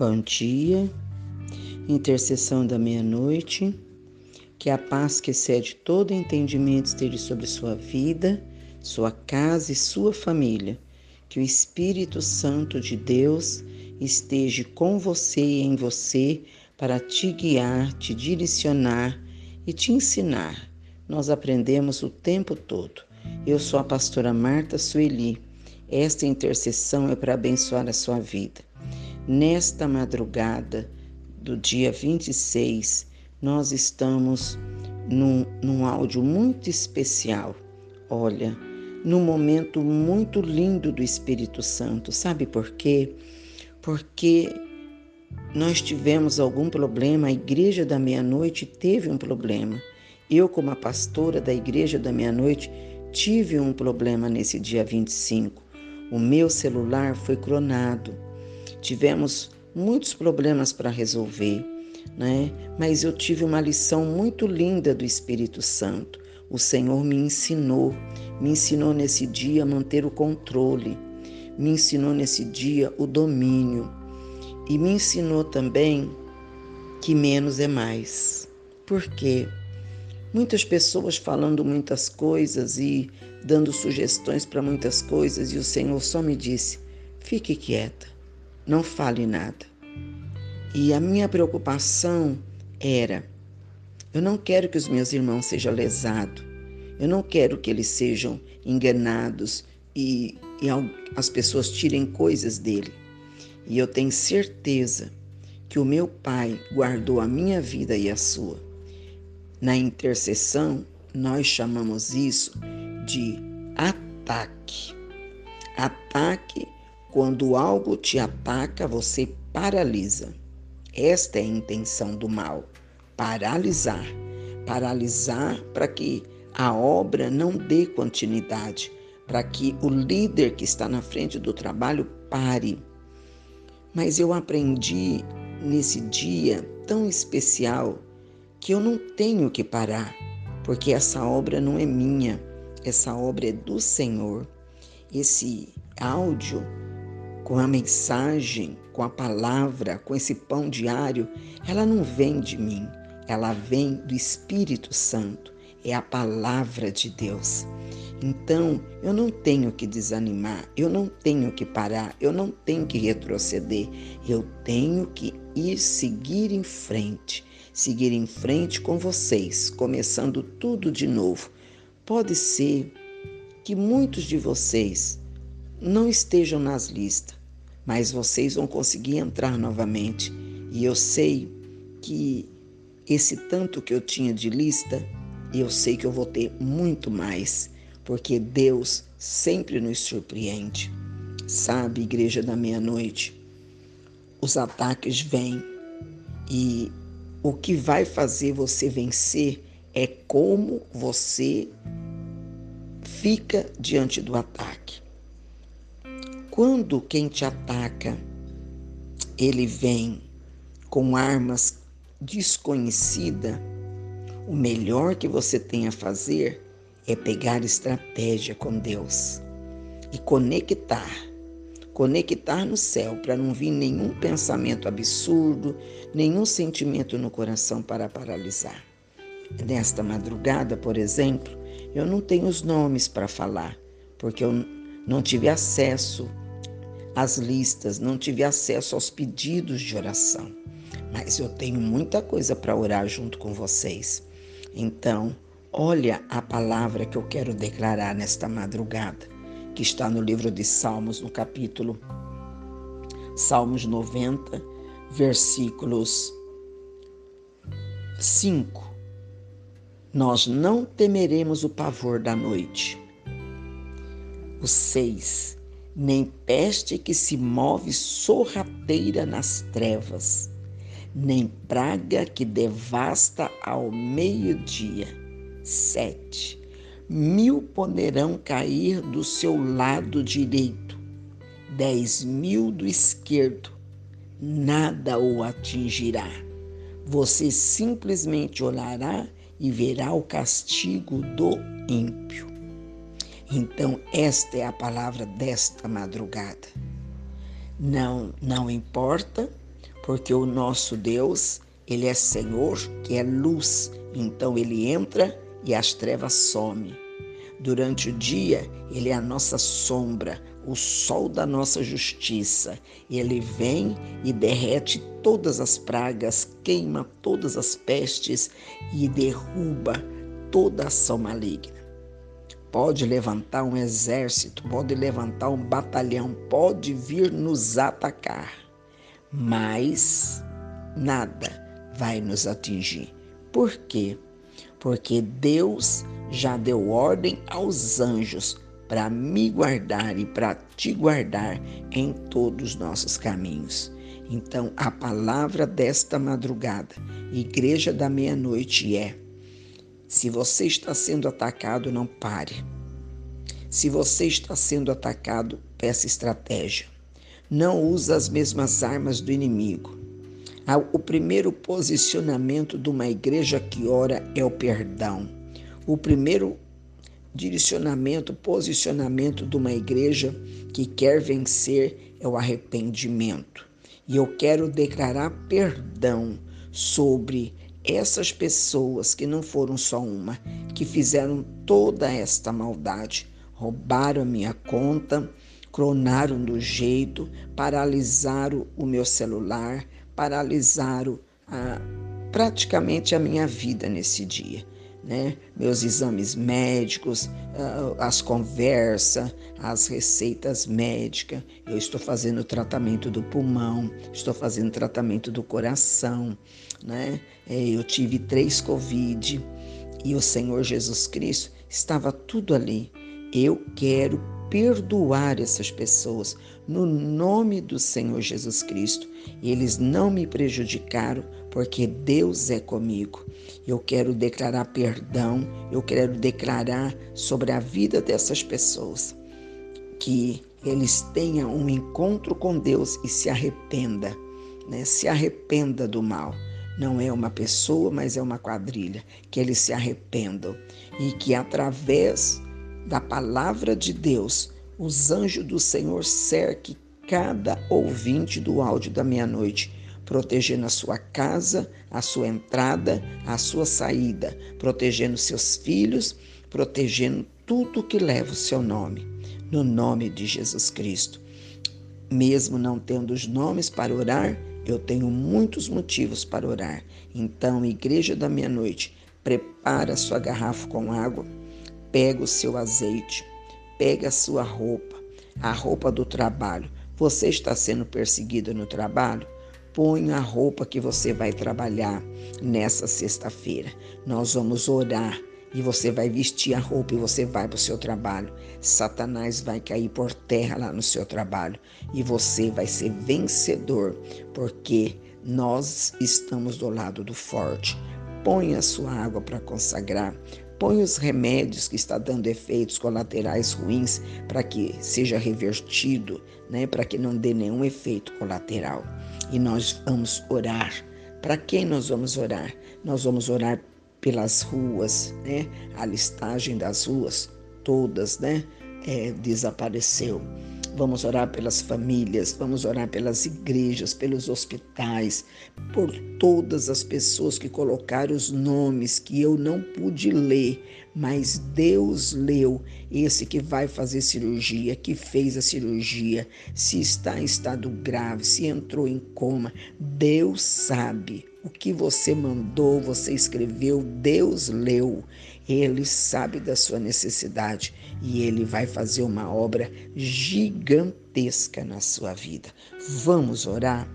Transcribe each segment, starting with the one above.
Bom dia, intercessão da meia-noite, que a paz que excede todo entendimento esteja sobre sua vida, sua casa e sua família, que o Espírito Santo de Deus esteja com você e em você para te guiar, te direcionar e te ensinar. Nós aprendemos o tempo todo. Eu sou a pastora Marta Sueli. Esta intercessão é para abençoar a sua vida. Nesta madrugada do dia 26, nós estamos num, num áudio muito especial. Olha, num momento muito lindo do Espírito Santo. Sabe por quê? Porque nós tivemos algum problema, a igreja da meia-noite teve um problema. Eu, como a pastora da igreja da meia-noite, tive um problema nesse dia 25. O meu celular foi clonado tivemos muitos problemas para resolver, né? Mas eu tive uma lição muito linda do Espírito Santo. O Senhor me ensinou, me ensinou nesse dia a manter o controle, me ensinou nesse dia o domínio e me ensinou também que menos é mais. Por quê? Muitas pessoas falando muitas coisas e dando sugestões para muitas coisas, e o Senhor só me disse: fique quieta não fale nada. E a minha preocupação era: eu não quero que os meus irmãos sejam lesados, eu não quero que eles sejam enganados e, e as pessoas tirem coisas dele. E eu tenho certeza que o meu Pai guardou a minha vida e a sua. Na intercessão, nós chamamos isso de ataque. Ataque quando algo te ataca, você paralisa. Esta é a intenção do mal: paralisar. Paralisar para que a obra não dê continuidade, para que o líder que está na frente do trabalho pare. Mas eu aprendi nesse dia tão especial que eu não tenho que parar, porque essa obra não é minha, essa obra é do Senhor. Esse áudio com a mensagem, com a palavra, com esse pão diário, ela não vem de mim, ela vem do Espírito Santo, é a palavra de Deus. Então, eu não tenho que desanimar, eu não tenho que parar, eu não tenho que retroceder, eu tenho que ir seguir em frente, seguir em frente com vocês, começando tudo de novo. Pode ser que muitos de vocês não estejam nas listas, mas vocês vão conseguir entrar novamente. E eu sei que esse tanto que eu tinha de lista, eu sei que eu vou ter muito mais, porque Deus sempre nos surpreende. Sabe, igreja da meia-noite, os ataques vêm e o que vai fazer você vencer é como você fica diante do ataque. Quando quem te ataca, ele vem com armas desconhecidas, o melhor que você tem a fazer é pegar estratégia com Deus e conectar, conectar no céu para não vir nenhum pensamento absurdo, nenhum sentimento no coração para paralisar. Nesta madrugada, por exemplo, eu não tenho os nomes para falar, porque eu não tive acesso às listas, não tive acesso aos pedidos de oração, mas eu tenho muita coisa para orar junto com vocês. Então, olha a palavra que eu quero declarar nesta madrugada, que está no livro de Salmos, no capítulo Salmos 90, versículos 5. Nós não temeremos o pavor da noite. O 6 nem peste que se move sorrateira nas trevas, nem praga que devasta ao meio-dia. Sete. Mil poderão cair do seu lado direito, dez mil do esquerdo, nada o atingirá. Você simplesmente olhará e verá o castigo do ímpio. Então, esta é a palavra desta madrugada. Não, não importa porque o nosso Deus, ele é Senhor, que é luz, então ele entra e as trevas somem. Durante o dia, ele é a nossa sombra, o sol da nossa justiça. Ele vem e derrete todas as pragas, queima todas as pestes e derruba toda ação maligna. Pode levantar um exército, pode levantar um batalhão, pode vir nos atacar, mas nada vai nos atingir. Por quê? Porque Deus já deu ordem aos anjos para me guardar e para te guardar em todos os nossos caminhos. Então, a palavra desta madrugada, Igreja da Meia-Noite, é: se você está sendo atacado, não pare. Se você está sendo atacado, peça estratégia. Não use as mesmas armas do inimigo. O primeiro posicionamento de uma igreja que ora é o perdão. O primeiro direcionamento, posicionamento de uma igreja que quer vencer é o arrependimento. E eu quero declarar perdão sobre essas pessoas que não foram só uma, que fizeram toda esta maldade, roubaram a minha conta, clonaram do jeito, paralisaram o meu celular, paralisaram a, praticamente a minha vida nesse dia né? meus exames médicos, ah, as conversas, as receitas médicas. Eu estou fazendo tratamento do pulmão, estou fazendo tratamento do coração. Né? É, eu tive três Covid e o Senhor Jesus Cristo estava tudo ali. Eu quero perdoar essas pessoas no nome do Senhor Jesus Cristo. Eles não me prejudicaram porque Deus é comigo. Eu quero declarar perdão, eu quero declarar sobre a vida dessas pessoas que eles tenham um encontro com Deus e se arrependa, né? Se arrependa do mal. Não é uma pessoa, mas é uma quadrilha. Que eles se arrependam e que através da palavra de Deus, os anjos do Senhor cerquem cada ouvinte do áudio da meia-noite, protegendo a sua casa, a sua entrada, a sua saída, protegendo seus filhos, protegendo tudo que leva o seu nome, no nome de Jesus Cristo. Mesmo não tendo os nomes para orar, eu tenho muitos motivos para orar. Então, Igreja da Meia-Noite, prepara sua garrafa com água Pega o seu azeite, pega a sua roupa, a roupa do trabalho. Você está sendo perseguido no trabalho? Põe a roupa que você vai trabalhar nessa sexta-feira. Nós vamos orar e você vai vestir a roupa e você vai para o seu trabalho. Satanás vai cair por terra lá no seu trabalho e você vai ser vencedor, porque nós estamos do lado do forte. Põe a sua água para consagrar, Põe os remédios que está dando efeitos colaterais ruins para que seja revertido, né, para que não dê nenhum efeito colateral. E nós vamos orar. Para quem nós vamos orar? Nós vamos orar pelas ruas, né? A listagem das ruas todas, né? É, desapareceu. Vamos orar pelas famílias, vamos orar pelas igrejas, pelos hospitais, por todas as pessoas que colocaram os nomes que eu não pude ler, mas Deus leu. Esse que vai fazer cirurgia, que fez a cirurgia, se está em estado grave, se entrou em coma, Deus sabe. O que você mandou, você escreveu, Deus leu. Ele sabe da sua necessidade e ele vai fazer uma obra gigantesca na sua vida. Vamos orar?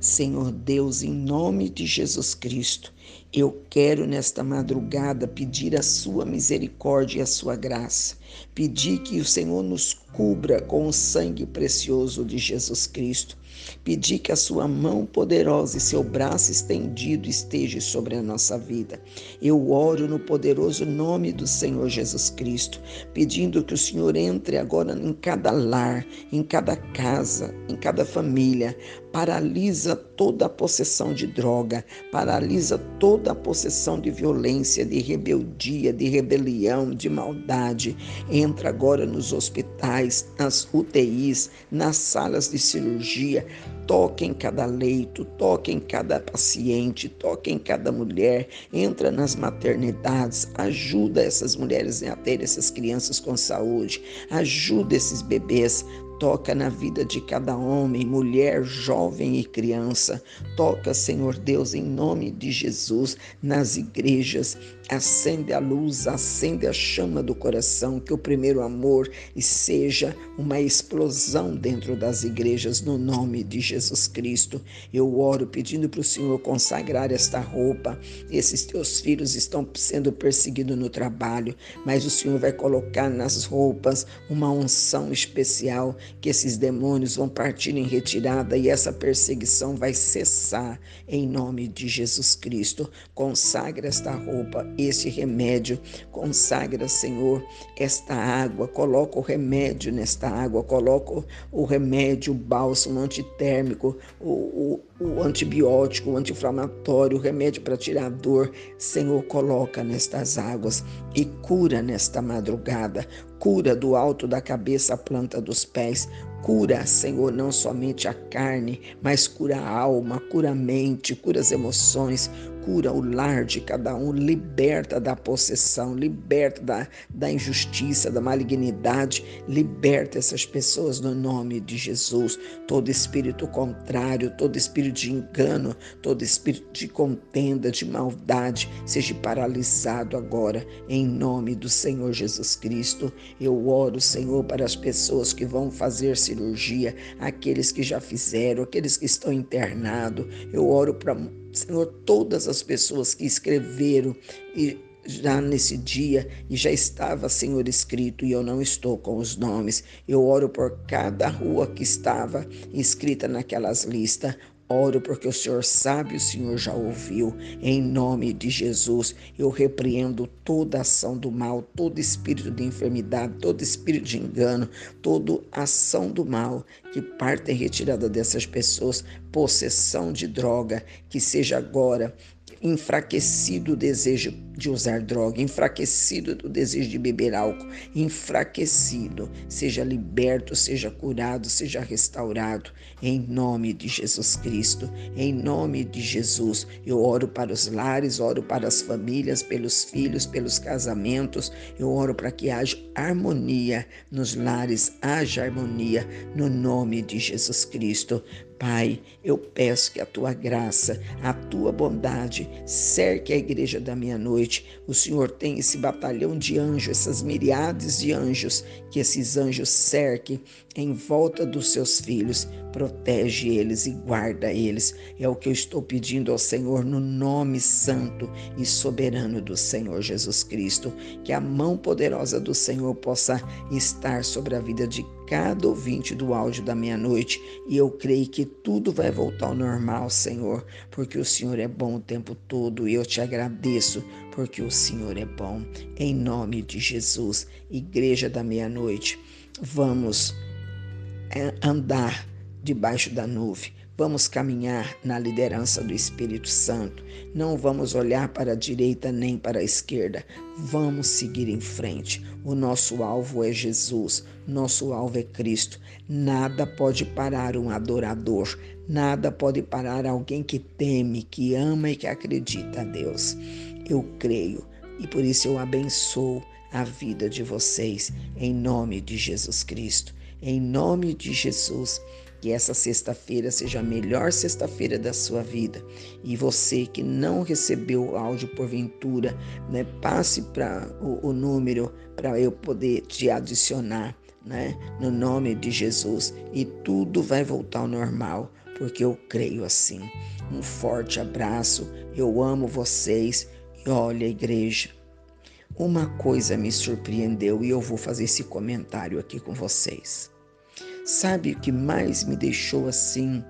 Senhor Deus, em nome de Jesus Cristo, eu quero nesta madrugada pedir a sua misericórdia e a sua graça. Pedir que o Senhor nos cubra com o sangue precioso de Jesus Cristo. Pedir que a sua mão poderosa e seu braço estendido esteja sobre a nossa vida. Eu oro no poderoso nome do Senhor Jesus Cristo, pedindo que o Senhor entre agora em cada lar, em cada casa, em cada família, paralisa toda a possessão de droga, paralisa toda a possessão de violência, de rebeldia, de rebelião, de maldade. Entra agora nos hospitais, nas UTIs, nas salas de cirurgia, Toque em cada leito, toque em cada paciente, toque em cada mulher, entra nas maternidades, ajuda essas mulheres a ter essas crianças com saúde, ajuda esses bebês Toca na vida de cada homem, mulher, jovem e criança. Toca, Senhor Deus, em nome de Jesus, nas igrejas. Acende a luz, acende a chama do coração, que o primeiro amor seja uma explosão dentro das igrejas, no nome de Jesus Cristo. Eu oro pedindo para o Senhor consagrar esta roupa. Esses teus filhos estão sendo perseguidos no trabalho, mas o Senhor vai colocar nas roupas uma unção especial que esses demônios vão partir em retirada e essa perseguição vai cessar em nome de Jesus Cristo. Consagra esta roupa, este remédio, consagra, Senhor, esta água, coloca o remédio nesta água, coloca o remédio, o bálsamo antitérmico, o, o, o antibiótico, o anti-inflamatório, o remédio para tirar a dor. Senhor, coloca nestas águas e cura nesta madrugada, cura do alto da cabeça à planta dos pés, Cura, Senhor, não somente a carne, mas cura a alma, cura a mente, cura as emoções, cura o lar de cada um, liberta da possessão, liberta da, da injustiça, da malignidade, liberta essas pessoas no nome de Jesus. Todo espírito contrário, todo espírito de engano, todo espírito de contenda, de maldade, seja paralisado agora, em nome do Senhor Jesus Cristo. Eu oro, Senhor, para as pessoas que vão fazer cirurgia, aqueles que já fizeram, aqueles que estão internados. Eu oro para Senhor, todas as pessoas que escreveram e já nesse dia e já estava, Senhor, escrito e eu não estou com os nomes. Eu oro por cada rua que estava escrita naquelas listas. Oro porque o Senhor sabe, o Senhor já ouviu. Em nome de Jesus, eu repreendo toda ação do mal, todo espírito de enfermidade, todo espírito de engano, toda ação do mal que parte retirada dessas pessoas, possessão de droga, que seja agora enfraquecido o desejo de usar droga, enfraquecido o desejo de beber álcool, enfraquecido, seja liberto, seja curado, seja restaurado, em nome de Jesus Cristo, em nome de Jesus. Eu oro para os lares, oro para as famílias, pelos filhos, pelos casamentos, eu oro para que haja harmonia nos lares, haja harmonia no nome de Jesus Cristo. Pai, eu peço que a tua graça, a tua bondade cerque a igreja da meia-noite. O Senhor tem esse batalhão de anjos, essas miriades de anjos, que esses anjos cerquem em volta dos seus filhos, protege eles e guarda eles. É o que eu estou pedindo ao Senhor no nome santo e soberano do Senhor Jesus Cristo. Que a mão poderosa do Senhor possa estar sobre a vida de cada ouvinte do áudio da meia-noite e eu creio que tudo vai voltar ao normal, Senhor, porque o Senhor é bom o tempo todo e eu te agradeço porque o Senhor é bom. Em nome de Jesus, Igreja da Meia-Noite, vamos é, andar debaixo da nuvem Vamos caminhar na liderança do Espírito Santo. Não vamos olhar para a direita nem para a esquerda. Vamos seguir em frente. O nosso alvo é Jesus, nosso alvo é Cristo. Nada pode parar um adorador, nada pode parar alguém que teme, que ama e que acredita a Deus. Eu creio e por isso eu abençoo a vida de vocês em nome de Jesus Cristo. Em nome de Jesus. Que essa sexta-feira seja a melhor sexta-feira da sua vida. E você que não recebeu o áudio porventura, né, passe para o, o número para eu poder te adicionar, né, no nome de Jesus. E tudo vai voltar ao normal, porque eu creio assim. Um forte abraço. Eu amo vocês. E olha, igreja, uma coisa me surpreendeu e eu vou fazer esse comentário aqui com vocês. Sabe o que mais me deixou assim,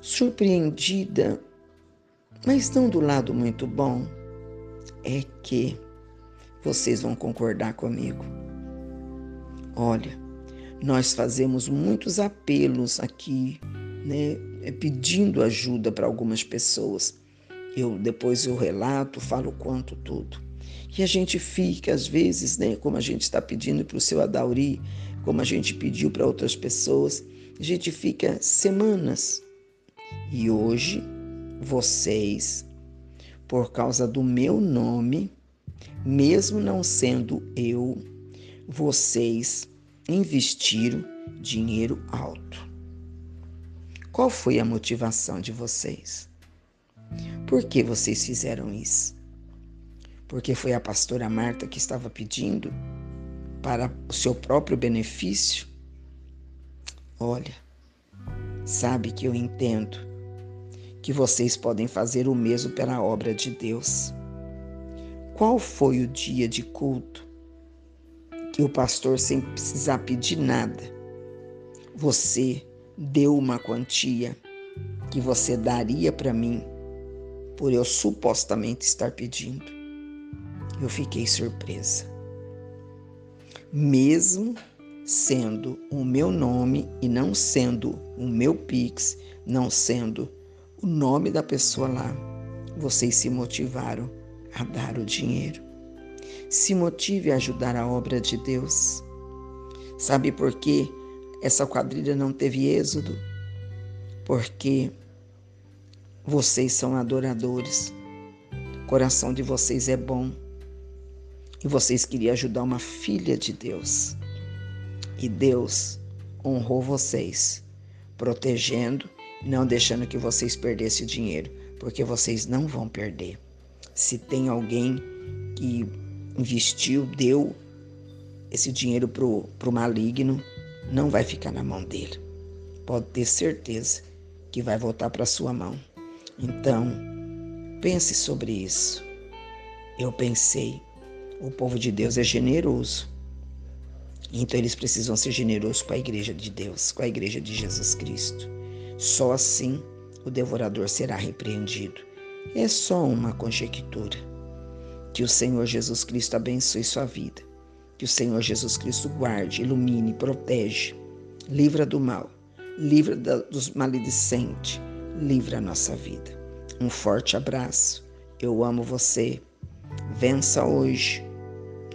surpreendida, mas não do lado muito bom? É que vocês vão concordar comigo. Olha, nós fazemos muitos apelos aqui, né, pedindo ajuda para algumas pessoas. Eu depois eu relato, falo quanto tudo. E a gente fica, às vezes, né, como a gente está pedindo para o seu Adauri, como a gente pediu para outras pessoas, A gente fica semanas. E hoje, vocês, por causa do meu nome, mesmo não sendo eu, vocês investiram dinheiro alto. Qual foi a motivação de vocês? Por que vocês fizeram isso? Porque foi a pastora Marta que estava pedindo para o seu próprio benefício? Olha, sabe que eu entendo que vocês podem fazer o mesmo pela obra de Deus. Qual foi o dia de culto que o pastor, sem precisar pedir nada, você deu uma quantia que você daria para mim por eu supostamente estar pedindo? Eu fiquei surpresa. Mesmo sendo o meu nome e não sendo o meu Pix, não sendo o nome da pessoa lá, vocês se motivaram a dar o dinheiro. Se motive a ajudar a obra de Deus. Sabe por que essa quadrilha não teve êxodo? Porque vocês são adoradores. O coração de vocês é bom. E vocês queriam ajudar uma filha de Deus. E Deus honrou vocês, protegendo, não deixando que vocês perdessem o dinheiro, porque vocês não vão perder. Se tem alguém que investiu, deu esse dinheiro para o maligno, não vai ficar na mão dele. Pode ter certeza que vai voltar para sua mão. Então, pense sobre isso. Eu pensei, o povo de Deus é generoso. Então eles precisam ser generosos com a igreja de Deus, com a igreja de Jesus Cristo. Só assim o devorador será repreendido. É só uma conjectura. Que o Senhor Jesus Cristo abençoe sua vida. Que o Senhor Jesus Cristo guarde, ilumine, protege, livra do mal, livra dos maledicentes, livra a nossa vida. Um forte abraço. Eu amo você. Vença hoje.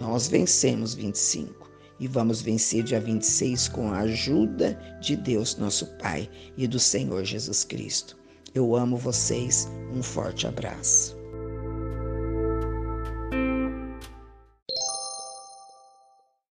Nós vencemos 25 e vamos vencer dia 26 com a ajuda de Deus, nosso Pai, e do Senhor Jesus Cristo. Eu amo vocês. Um forte abraço.